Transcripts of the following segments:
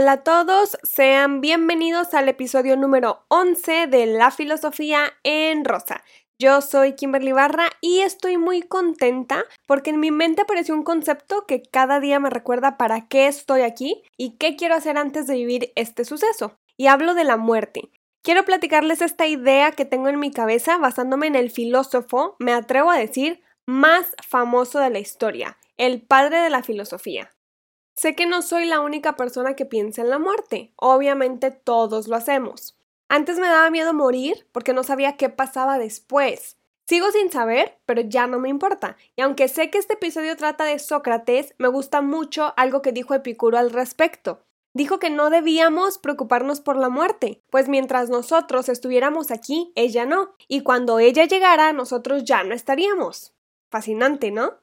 Hola a todos, sean bienvenidos al episodio número 11 de La Filosofía en Rosa. Yo soy Kimberly Barra y estoy muy contenta porque en mi mente apareció un concepto que cada día me recuerda para qué estoy aquí y qué quiero hacer antes de vivir este suceso. Y hablo de la muerte. Quiero platicarles esta idea que tengo en mi cabeza basándome en el filósofo, me atrevo a decir, más famoso de la historia, el padre de la filosofía. Sé que no soy la única persona que piensa en la muerte, obviamente todos lo hacemos. Antes me daba miedo morir porque no sabía qué pasaba después. Sigo sin saber, pero ya no me importa. Y aunque sé que este episodio trata de Sócrates, me gusta mucho algo que dijo Epicuro al respecto. Dijo que no debíamos preocuparnos por la muerte, pues mientras nosotros estuviéramos aquí, ella no, y cuando ella llegara, nosotros ya no estaríamos. Fascinante, ¿no?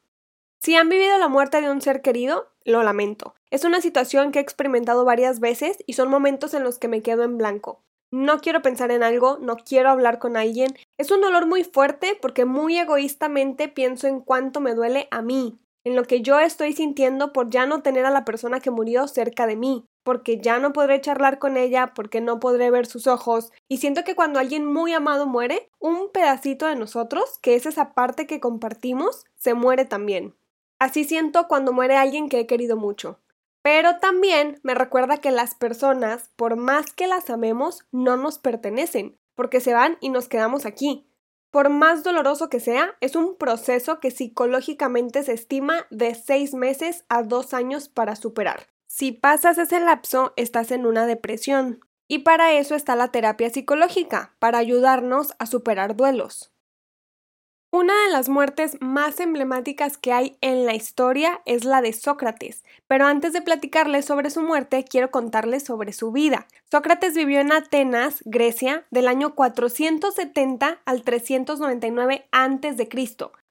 Si han vivido la muerte de un ser querido, lo lamento. Es una situación que he experimentado varias veces y son momentos en los que me quedo en blanco no quiero pensar en algo, no quiero hablar con alguien. Es un dolor muy fuerte porque muy egoístamente pienso en cuánto me duele a mí, en lo que yo estoy sintiendo por ya no tener a la persona que murió cerca de mí, porque ya no podré charlar con ella, porque no podré ver sus ojos, y siento que cuando alguien muy amado muere, un pedacito de nosotros, que es esa parte que compartimos, se muere también. Así siento cuando muere alguien que he querido mucho. Pero también me recuerda que las personas, por más que las amemos, no nos pertenecen, porque se van y nos quedamos aquí. Por más doloroso que sea, es un proceso que psicológicamente se estima de seis meses a dos años para superar. Si pasas ese lapso, estás en una depresión. Y para eso está la terapia psicológica, para ayudarnos a superar duelos. Una de las muertes más emblemáticas que hay en la historia es la de Sócrates, pero antes de platicarles sobre su muerte, quiero contarles sobre su vida. Sócrates vivió en Atenas, Grecia, del año 470 al 399 a.C.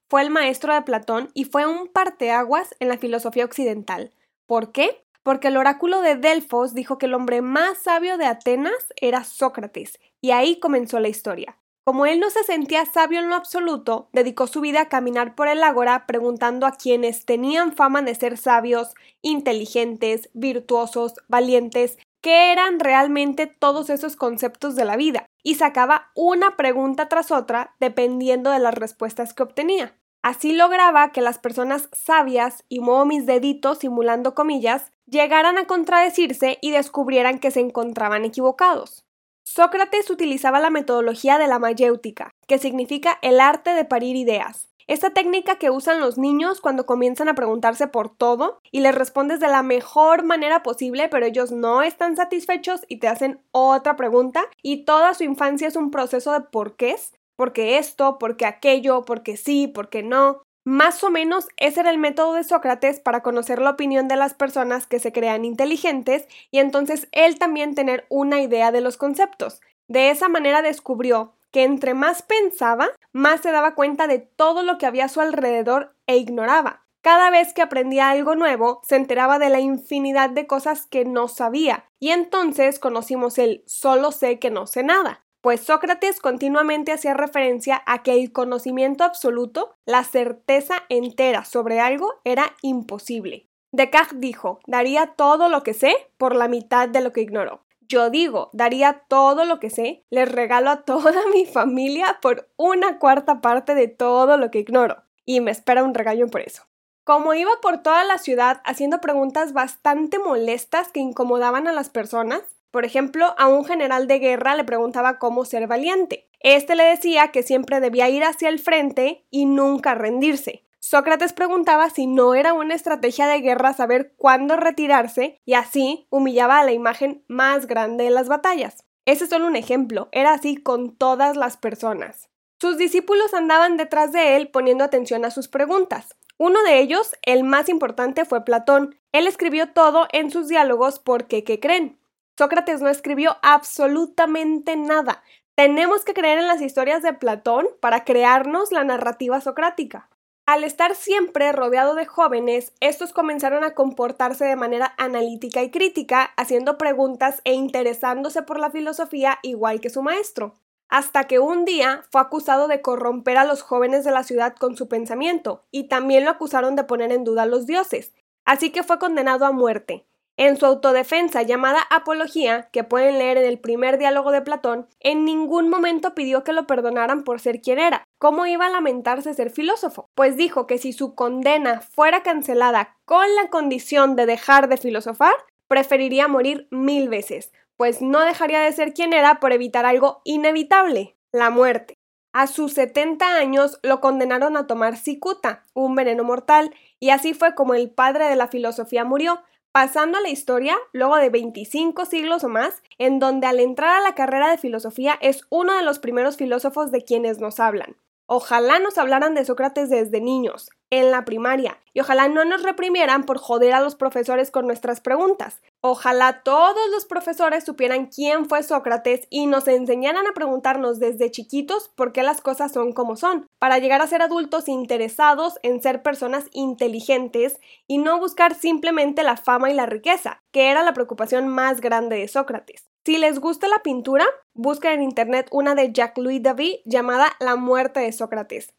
Fue el maestro de Platón y fue un parteaguas en la filosofía occidental. ¿Por qué? Porque el oráculo de Delfos dijo que el hombre más sabio de Atenas era Sócrates, y ahí comenzó la historia. Como él no se sentía sabio en lo absoluto, dedicó su vida a caminar por el ágora preguntando a quienes tenían fama de ser sabios, inteligentes, virtuosos, valientes, qué eran realmente todos esos conceptos de la vida, y sacaba una pregunta tras otra dependiendo de las respuestas que obtenía. Así lograba que las personas sabias, y muevo mis deditos simulando comillas, llegaran a contradecirse y descubrieran que se encontraban equivocados. Sócrates utilizaba la metodología de la mayéutica, que significa el arte de parir ideas. Esta técnica que usan los niños cuando comienzan a preguntarse por todo y les respondes de la mejor manera posible, pero ellos no están satisfechos y te hacen otra pregunta y toda su infancia es un proceso de por qué, porque esto, porque aquello, porque sí, porque no. Más o menos ese era el método de Sócrates para conocer la opinión de las personas que se crean inteligentes y entonces él también tener una idea de los conceptos. De esa manera descubrió que entre más pensaba, más se daba cuenta de todo lo que había a su alrededor e ignoraba. Cada vez que aprendía algo nuevo, se enteraba de la infinidad de cosas que no sabía, y entonces conocimos el solo sé que no sé nada pues Sócrates continuamente hacía referencia a que el conocimiento absoluto, la certeza entera sobre algo, era imposible. Descartes dijo, daría todo lo que sé por la mitad de lo que ignoro. Yo digo, daría todo lo que sé, les regalo a toda mi familia por una cuarta parte de todo lo que ignoro. Y me espera un regaño por eso. Como iba por toda la ciudad haciendo preguntas bastante molestas que incomodaban a las personas, por ejemplo, a un general de guerra le preguntaba cómo ser valiente. Este le decía que siempre debía ir hacia el frente y nunca rendirse. Sócrates preguntaba si no era una estrategia de guerra saber cuándo retirarse y así humillaba a la imagen más grande de las batallas. Ese es solo un ejemplo, era así con todas las personas. Sus discípulos andaban detrás de él poniendo atención a sus preguntas. Uno de ellos, el más importante, fue Platón. Él escribió todo en sus diálogos porque, ¿qué creen? Sócrates no escribió absolutamente nada. Tenemos que creer en las historias de Platón para crearnos la narrativa socrática. Al estar siempre rodeado de jóvenes, estos comenzaron a comportarse de manera analítica y crítica, haciendo preguntas e interesándose por la filosofía igual que su maestro, hasta que un día fue acusado de corromper a los jóvenes de la ciudad con su pensamiento, y también lo acusaron de poner en duda a los dioses, así que fue condenado a muerte. En su autodefensa llamada Apología, que pueden leer en el primer diálogo de Platón, en ningún momento pidió que lo perdonaran por ser quien era. ¿Cómo iba a lamentarse ser filósofo? Pues dijo que si su condena fuera cancelada con la condición de dejar de filosofar, preferiría morir mil veces, pues no dejaría de ser quien era por evitar algo inevitable, la muerte. A sus 70 años lo condenaron a tomar cicuta, un veneno mortal, y así fue como el padre de la filosofía murió, pasando a la historia luego de 25 siglos o más, en donde al entrar a la carrera de filosofía es uno de los primeros filósofos de quienes nos hablan. Ojalá nos hablaran de Sócrates desde niños, en la primaria, y ojalá no nos reprimieran por joder a los profesores con nuestras preguntas. Ojalá todos los profesores supieran quién fue Sócrates y nos enseñaran a preguntarnos desde chiquitos por qué las cosas son como son, para llegar a ser adultos interesados en ser personas inteligentes y no buscar simplemente la fama y la riqueza, que era la preocupación más grande de Sócrates. Si les gusta la pintura, busquen en internet una de Jacques-Louis David llamada La muerte de Sócrates.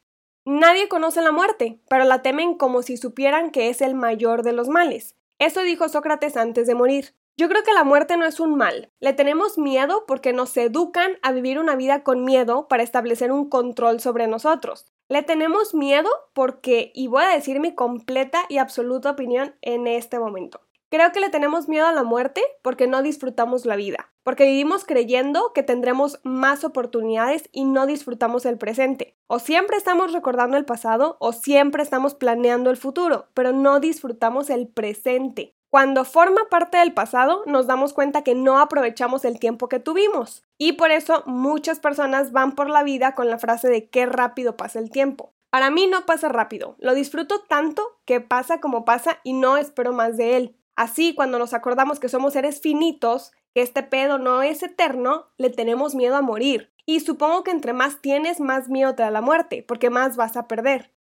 Nadie conoce la muerte, pero la temen como si supieran que es el mayor de los males. Eso dijo Sócrates antes de morir. Yo creo que la muerte no es un mal. Le tenemos miedo porque nos educan a vivir una vida con miedo para establecer un control sobre nosotros. Le tenemos miedo porque, y voy a decir mi completa y absoluta opinión en este momento, Creo que le tenemos miedo a la muerte porque no disfrutamos la vida, porque vivimos creyendo que tendremos más oportunidades y no disfrutamos el presente. O siempre estamos recordando el pasado o siempre estamos planeando el futuro, pero no disfrutamos el presente. Cuando forma parte del pasado, nos damos cuenta que no aprovechamos el tiempo que tuvimos. Y por eso muchas personas van por la vida con la frase de qué rápido pasa el tiempo. Para mí no pasa rápido, lo disfruto tanto que pasa como pasa y no espero más de él. Así, cuando nos acordamos que somos seres finitos, que este pedo no es eterno, le tenemos miedo a morir. Y supongo que entre más tienes, más miedo te da la muerte, porque más vas a perder.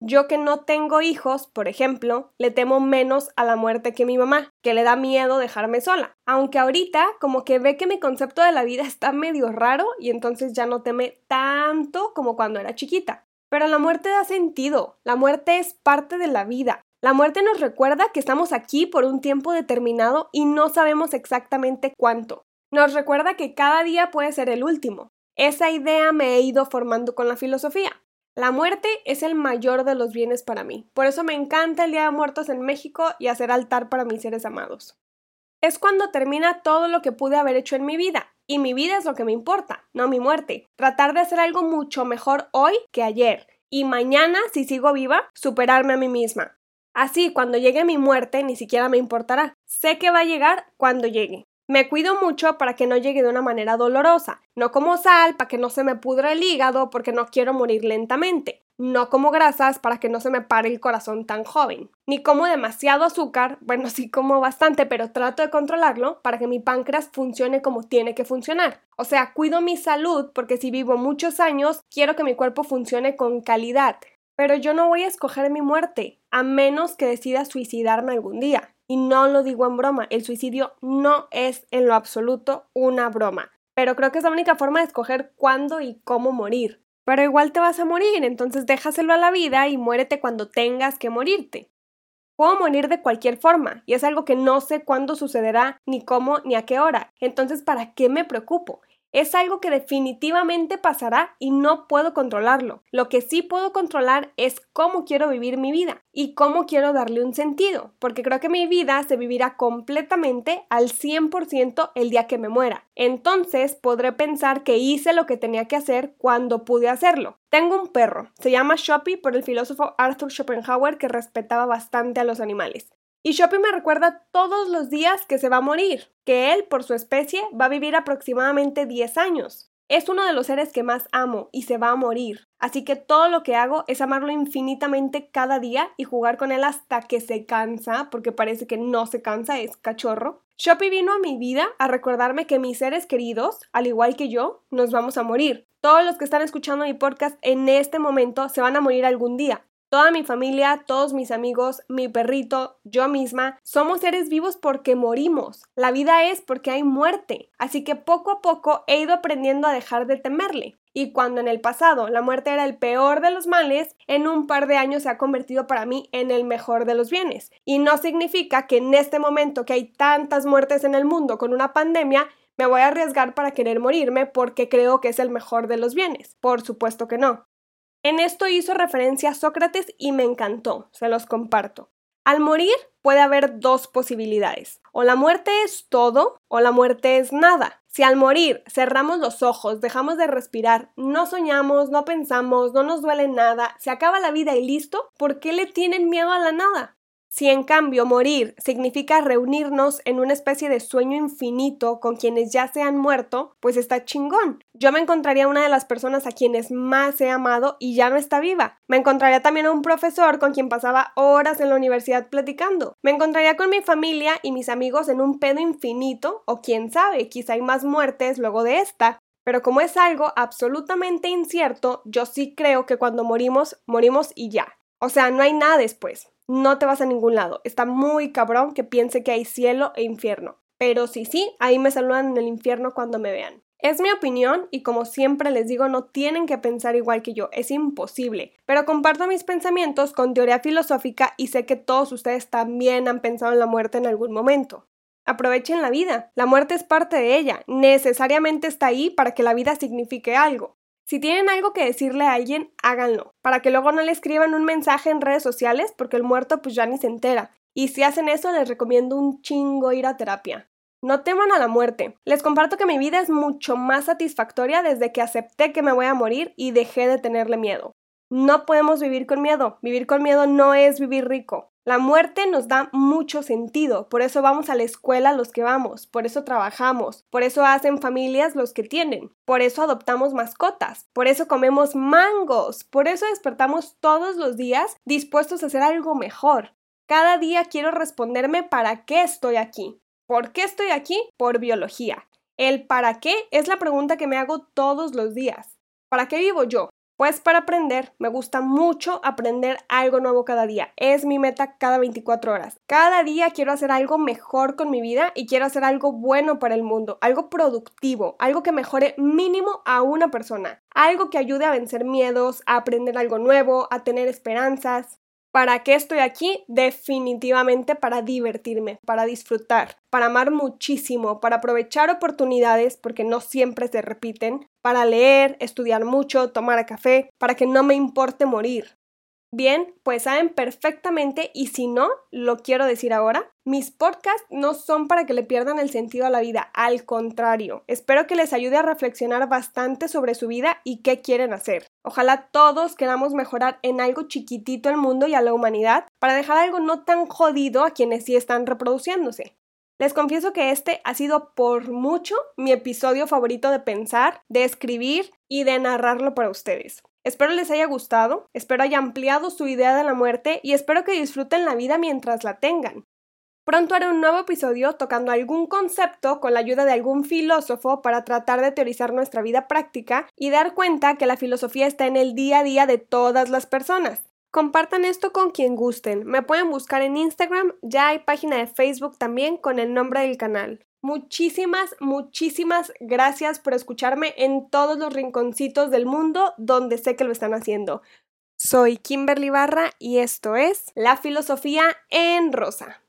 Yo que no tengo hijos, por ejemplo, le temo menos a la muerte que mi mamá, que le da miedo dejarme sola. Aunque ahorita como que ve que mi concepto de la vida está medio raro y entonces ya no teme tanto como cuando era chiquita. Pero la muerte da sentido, la muerte es parte de la vida, la muerte nos recuerda que estamos aquí por un tiempo determinado y no sabemos exactamente cuánto. Nos recuerda que cada día puede ser el último. Esa idea me he ido formando con la filosofía. La muerte es el mayor de los bienes para mí. Por eso me encanta el Día de Muertos en México y hacer altar para mis seres amados. Es cuando termina todo lo que pude haber hecho en mi vida. Y mi vida es lo que me importa, no mi muerte. Tratar de hacer algo mucho mejor hoy que ayer. Y mañana, si sigo viva, superarme a mí misma. Así, cuando llegue mi muerte, ni siquiera me importará. Sé que va a llegar cuando llegue. Me cuido mucho para que no llegue de una manera dolorosa. No como sal para que no se me pudra el hígado porque no quiero morir lentamente. No como grasas para que no se me pare el corazón tan joven. Ni como demasiado azúcar, bueno, sí como bastante, pero trato de controlarlo para que mi páncreas funcione como tiene que funcionar. O sea, cuido mi salud porque si vivo muchos años, quiero que mi cuerpo funcione con calidad. Pero yo no voy a escoger mi muerte, a menos que decida suicidarme algún día. Y no lo digo en broma, el suicidio no es en lo absoluto una broma. Pero creo que es la única forma de escoger cuándo y cómo morir. Pero igual te vas a morir, entonces déjaselo a la vida y muérete cuando tengas que morirte. Puedo morir de cualquier forma, y es algo que no sé cuándo sucederá, ni cómo, ni a qué hora. Entonces, ¿para qué me preocupo? Es algo que definitivamente pasará y no puedo controlarlo. Lo que sí puedo controlar es cómo quiero vivir mi vida y cómo quiero darle un sentido, porque creo que mi vida se vivirá completamente al 100% el día que me muera. Entonces podré pensar que hice lo que tenía que hacer cuando pude hacerlo. Tengo un perro, se llama Shoppy por el filósofo Arthur Schopenhauer que respetaba bastante a los animales. Y Shoppy me recuerda todos los días que se va a morir, que él, por su especie, va a vivir aproximadamente 10 años. Es uno de los seres que más amo y se va a morir, así que todo lo que hago es amarlo infinitamente cada día y jugar con él hasta que se cansa, porque parece que no se cansa, es cachorro. Shoppy vino a mi vida a recordarme que mis seres queridos, al igual que yo, nos vamos a morir. Todos los que están escuchando mi podcast en este momento se van a morir algún día. Toda mi familia, todos mis amigos, mi perrito, yo misma, somos seres vivos porque morimos. La vida es porque hay muerte. Así que poco a poco he ido aprendiendo a dejar de temerle. Y cuando en el pasado la muerte era el peor de los males, en un par de años se ha convertido para mí en el mejor de los bienes. Y no significa que en este momento que hay tantas muertes en el mundo con una pandemia, me voy a arriesgar para querer morirme porque creo que es el mejor de los bienes. Por supuesto que no. En esto hizo referencia a Sócrates y me encantó, se los comparto. Al morir puede haber dos posibilidades. O la muerte es todo o la muerte es nada. Si al morir cerramos los ojos, dejamos de respirar, no soñamos, no pensamos, no nos duele nada, se acaba la vida y listo, ¿por qué le tienen miedo a la nada? Si en cambio morir significa reunirnos en una especie de sueño infinito con quienes ya se han muerto, pues está chingón. Yo me encontraría una de las personas a quienes más he amado y ya no está viva. Me encontraría también a un profesor con quien pasaba horas en la universidad platicando. Me encontraría con mi familia y mis amigos en un pedo infinito, o quién sabe, quizá hay más muertes luego de esta. Pero como es algo absolutamente incierto, yo sí creo que cuando morimos, morimos y ya. O sea, no hay nada después no te vas a ningún lado. Está muy cabrón que piense que hay cielo e infierno. Pero sí, sí, ahí me saludan en el infierno cuando me vean. Es mi opinión y como siempre les digo, no tienen que pensar igual que yo, es imposible. Pero comparto mis pensamientos con teoría filosófica y sé que todos ustedes también han pensado en la muerte en algún momento. Aprovechen la vida, la muerte es parte de ella, necesariamente está ahí para que la vida signifique algo. Si tienen algo que decirle a alguien, háganlo, para que luego no le escriban un mensaje en redes sociales porque el muerto pues ya ni se entera. Y si hacen eso, les recomiendo un chingo ir a terapia. No teman a la muerte. Les comparto que mi vida es mucho más satisfactoria desde que acepté que me voy a morir y dejé de tenerle miedo. No podemos vivir con miedo. Vivir con miedo no es vivir rico. La muerte nos da mucho sentido, por eso vamos a la escuela los que vamos, por eso trabajamos, por eso hacen familias los que tienen, por eso adoptamos mascotas, por eso comemos mangos, por eso despertamos todos los días dispuestos a hacer algo mejor. Cada día quiero responderme para qué estoy aquí. ¿Por qué estoy aquí? Por biología. El para qué es la pregunta que me hago todos los días. ¿Para qué vivo yo? Pues para aprender, me gusta mucho aprender algo nuevo cada día. Es mi meta cada 24 horas. Cada día quiero hacer algo mejor con mi vida y quiero hacer algo bueno para el mundo, algo productivo, algo que mejore mínimo a una persona, algo que ayude a vencer miedos, a aprender algo nuevo, a tener esperanzas. ¿Para qué estoy aquí? Definitivamente para divertirme, para disfrutar, para amar muchísimo, para aprovechar oportunidades porque no siempre se repiten, para leer, estudiar mucho, tomar café, para que no me importe morir. Bien, pues saben perfectamente y si no, lo quiero decir ahora, mis podcasts no son para que le pierdan el sentido a la vida, al contrario, espero que les ayude a reflexionar bastante sobre su vida y qué quieren hacer. Ojalá todos queramos mejorar en algo chiquitito el mundo y a la humanidad para dejar algo no tan jodido a quienes sí están reproduciéndose. Les confieso que este ha sido por mucho mi episodio favorito de pensar, de escribir y de narrarlo para ustedes. Espero les haya gustado, espero haya ampliado su idea de la muerte y espero que disfruten la vida mientras la tengan. Pronto haré un nuevo episodio tocando algún concepto con la ayuda de algún filósofo para tratar de teorizar nuestra vida práctica y dar cuenta que la filosofía está en el día a día de todas las personas. Compartan esto con quien gusten. Me pueden buscar en Instagram, ya hay página de Facebook también con el nombre del canal. Muchísimas, muchísimas gracias por escucharme en todos los rinconcitos del mundo donde sé que lo están haciendo. Soy Kimberly Barra y esto es La Filosofía en Rosa.